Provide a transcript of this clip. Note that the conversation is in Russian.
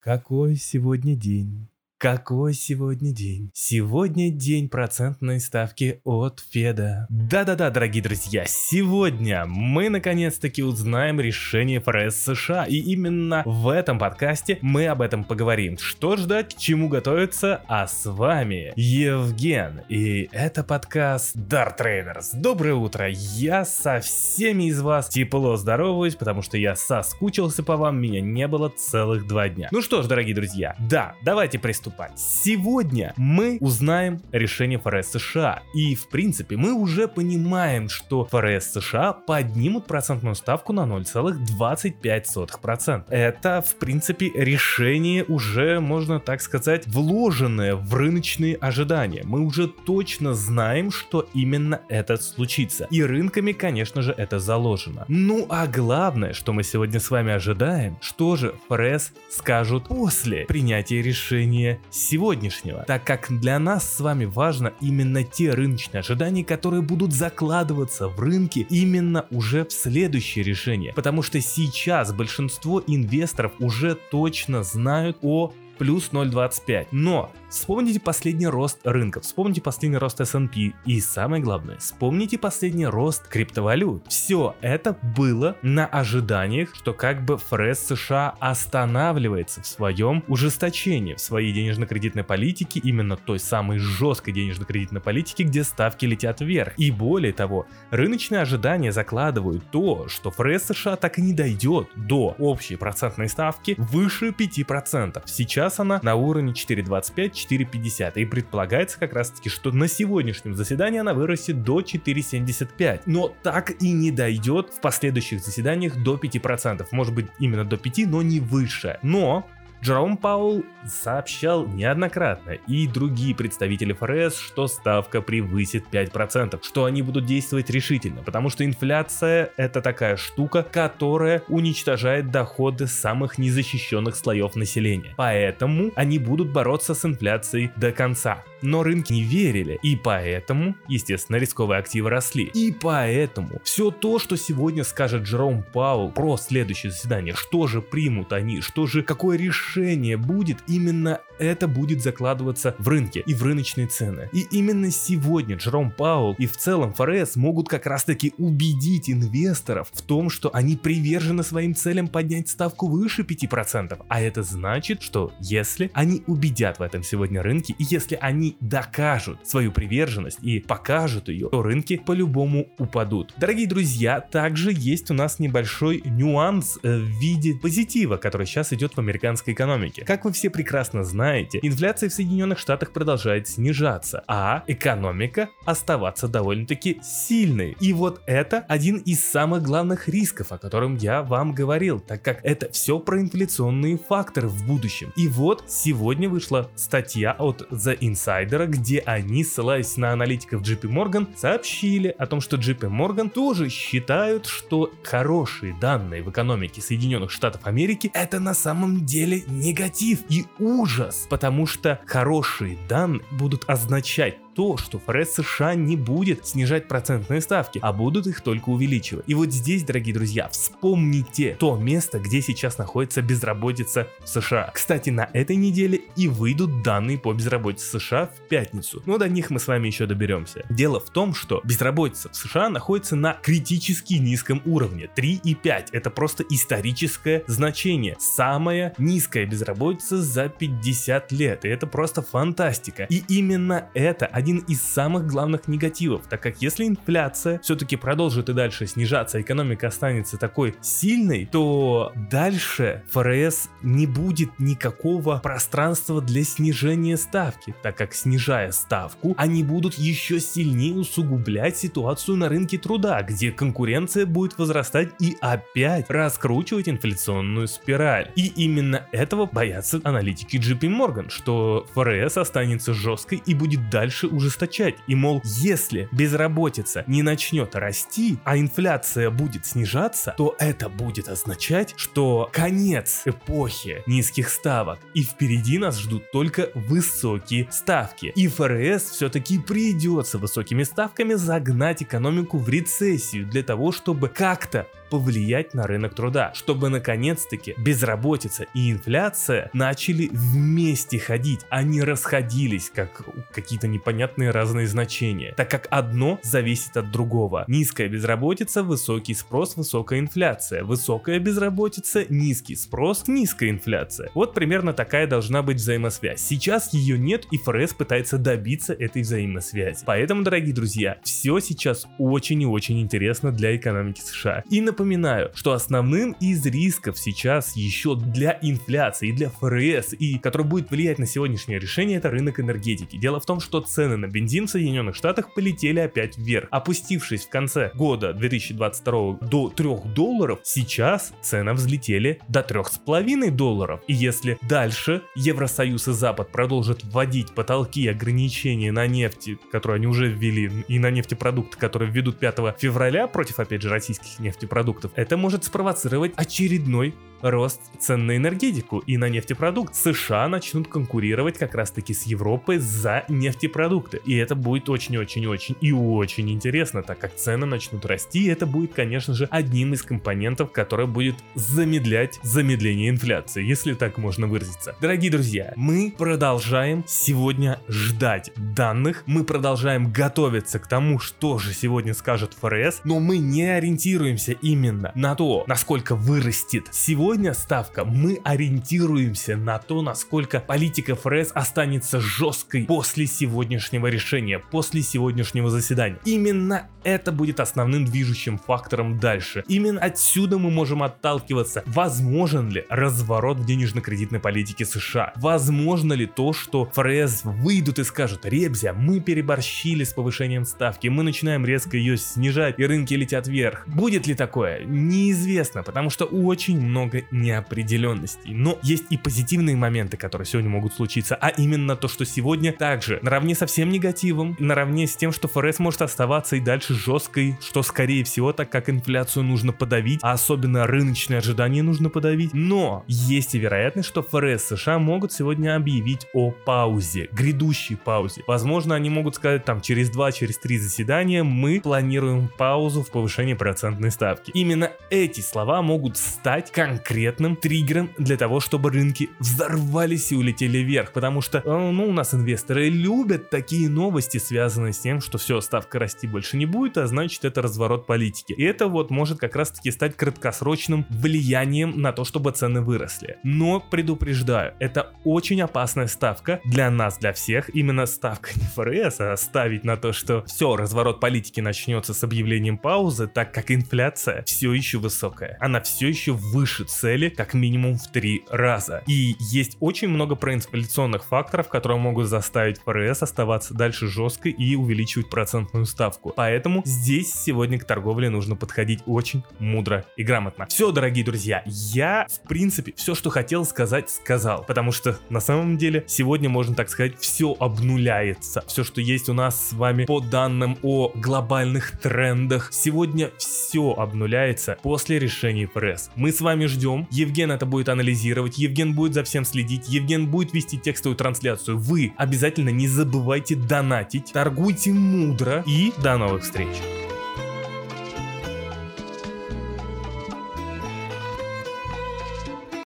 Какой сегодня день? Какой сегодня день? Сегодня день процентной ставки от Феда. Да-да-да, дорогие друзья, сегодня мы наконец-таки узнаем решение ФРС США. И именно в этом подкасте мы об этом поговорим. Что ждать, к чему готовиться, а с вами Евген. И это подкаст Dart Traders. Доброе утро, я со всеми из вас тепло здороваюсь, потому что я соскучился по вам, меня не было целых два дня. Ну что ж, дорогие друзья, да, давайте приступим наступать. Сегодня мы узнаем решение ФРС США. И, в принципе, мы уже понимаем, что ФРС США поднимут процентную ставку на 0,25%. Это, в принципе, решение уже, можно так сказать, вложенное в рыночные ожидания. Мы уже точно знаем, что именно это случится. И рынками, конечно же, это заложено. Ну а главное, что мы сегодня с вами ожидаем, что же ФРС скажут после принятия решения сегодняшнего, так как для нас с вами важно именно те рыночные ожидания, которые будут закладываться в рынке именно уже в следующее решение, потому что сейчас большинство инвесторов уже точно знают о плюс 0,25. Но Вспомните последний рост рынка, вспомните последний рост S&P и самое главное, вспомните последний рост криптовалют. Все это было на ожиданиях, что как бы ФРС США останавливается в своем ужесточении, в своей денежно-кредитной политике, именно той самой жесткой денежно-кредитной политике, где ставки летят вверх. И более того, рыночные ожидания закладывают то, что ФРС США так и не дойдет до общей процентной ставки выше 5%. Сейчас она на уровне 4,25 4,50. И предполагается как раз таки, что на сегодняшнем заседании она вырастет до 4,75. Но так и не дойдет в последующих заседаниях до 5%. Может быть именно до 5, но не выше. Но Джером Паул сообщал неоднократно и другие представители ФРС, что ставка превысит 5%, что они будут действовать решительно, потому что инфляция это такая штука, которая уничтожает доходы самых незащищенных слоев населения. Поэтому они будут бороться с инфляцией до конца. Но рынки не верили, и поэтому, естественно, рисковые активы росли. И поэтому все то, что сегодня скажет Джером Паул про следующее заседание, что же примут они, что же, какое решение будет, именно это будет закладываться в рынке и в рыночные цены. И именно сегодня Джером Паул и в целом ФРС могут как раз таки убедить инвесторов в том, что они привержены своим целям поднять ставку выше 5%. А это значит, что если они убедят в этом сегодня рынки, и если они докажут свою приверженность и покажут ее, то рынки по-любому упадут. Дорогие друзья, также есть у нас небольшой нюанс э, в виде позитива, который сейчас идет в американской экономике. Как вы все прекрасно знаете, инфляция в Соединенных Штатах продолжает снижаться, а экономика оставаться довольно-таки сильной. И вот это один из самых главных рисков, о котором я вам говорил, так как это все про инфляционные факторы в будущем. И вот сегодня вышла статья от The Insider, инсайдера, где они, ссылаясь на аналитиков JP Morgan, сообщили о том, что JP Morgan тоже считают, что хорошие данные в экономике Соединенных Штатов Америки это на самом деле негатив и ужас, потому что хорошие данные будут означать то, что ФРС США не будет снижать процентные ставки, а будут их только увеличивать. И вот здесь, дорогие друзья, вспомните то место, где сейчас находится безработица в США. Кстати, на этой неделе и выйдут данные по безработице США в пятницу. Но до них мы с вами еще доберемся. Дело в том, что безработица в США находится на критически низком уровне 3,5. Это просто историческое значение. Самая низкая безработица за 50 лет. И это просто фантастика. И именно это один из самых главных негативов, так как если инфляция все-таки продолжит и дальше снижаться, экономика останется такой сильной, то дальше ФРС не будет никакого пространства для снижения ставки, так как снижая ставку, они будут еще сильнее усугублять ситуацию на рынке труда, где конкуренция будет возрастать и опять раскручивать инфляционную спираль. И именно этого боятся аналитики JP Morgan, что ФРС останется жесткой и будет дальше ужесточать. И мол, если безработица не начнет расти, а инфляция будет снижаться, то это будет означать, что конец эпохи низких ставок. И впереди нас ждут только высокие ставки. И ФРС все-таки придется высокими ставками загнать экономику в рецессию для того, чтобы как-то повлиять на рынок труда, чтобы наконец-таки безработица и инфляция начали вместе ходить, а не расходились, как какие-то непонятные разные значения, так как одно зависит от другого. Низкая безработица, высокий спрос, высокая инфляция. Высокая безработица, низкий спрос, низкая инфляция. Вот примерно такая должна быть взаимосвязь. Сейчас ее нет, и ФРС пытается добиться этой взаимосвязи. Поэтому, дорогие друзья, все сейчас очень и очень интересно для экономики США. И напоминаю, что основным из рисков сейчас еще для инфляции для ФРС, и который будет влиять на сегодняшнее решение, это рынок энергетики. Дело в том, что цены на бензин в Соединенных Штатах полетели опять вверх. Опустившись в конце года 2022 до 3 долларов, сейчас цены взлетели до 3,5 долларов. И если дальше Евросоюз и Запад продолжат вводить потолки и ограничения на нефти, которые они уже ввели, и на нефтепродукты, которые введут 5 февраля против, опять же, российских нефтепродуктов, это может спровоцировать очередной рост цен на энергетику и на нефтепродукт. США начнут конкурировать как раз таки с Европой за нефтепродукты. И это будет очень-очень-очень и очень интересно, так как цены начнут расти. И это будет, конечно же, одним из компонентов, который будет замедлять замедление инфляции, если так можно выразиться. Дорогие друзья, мы продолжаем сегодня ждать данных, мы продолжаем готовиться к тому, что же сегодня скажет ФРС, но мы не ориентируемся именно на то, насколько вырастет сегодня сегодня ставка мы ориентируемся на то, насколько политика ФРС останется жесткой после сегодняшнего решения, после сегодняшнего заседания. Именно это будет основным движущим фактором дальше. Именно отсюда мы можем отталкиваться. Возможен ли разворот в денежно-кредитной политике США? Возможно ли то, что ФРС выйдут и скажут, Ребзя, мы переборщили с повышением ставки, мы начинаем резко ее снижать и рынки летят вверх. Будет ли такое? Неизвестно, потому что очень много неопределенностей. Но есть и позитивные моменты, которые сегодня могут случиться, а именно то, что сегодня также наравне со всем негативом, наравне с тем, что ФРС может оставаться и дальше жесткой, что скорее всего, так как инфляцию нужно подавить, а особенно рыночные ожидания нужно подавить. Но есть и вероятность, что ФРС США могут сегодня объявить о паузе, грядущей паузе. Возможно, они могут сказать там через 2, через 3 заседания мы планируем паузу в повышении процентной ставки. Именно эти слова могут стать конкретными конкретным триггером для того, чтобы рынки взорвались и улетели вверх, потому что, э, ну, у нас инвесторы любят такие новости, связанные с тем, что все, ставка расти больше не будет, а значит это разворот политики. И это вот может как раз таки стать краткосрочным влиянием на то, чтобы цены выросли. Но предупреждаю, это очень опасная ставка для нас, для всех. Именно ставка не ФРС, а ставить на то, что все, разворот политики начнется с объявлением паузы, так как инфляция все еще высокая. Она все еще выше цели как минимум в три раза. И есть очень много проинфляционных факторов, которые могут заставить ФРС оставаться дальше жесткой и увеличивать процентную ставку. Поэтому здесь сегодня к торговле нужно подходить очень мудро и грамотно. Все, дорогие друзья, я в принципе все, что хотел сказать, сказал. Потому что на самом деле сегодня, можно так сказать, все обнуляется. Все, что есть у нас с вами по данным о глобальных трендах, сегодня все обнуляется после решения ФРС. Мы с вами ждем ждем. Евген это будет анализировать, Евген будет за всем следить, Евген будет вести текстовую трансляцию. Вы обязательно не забывайте донатить, торгуйте мудро и до новых встреч.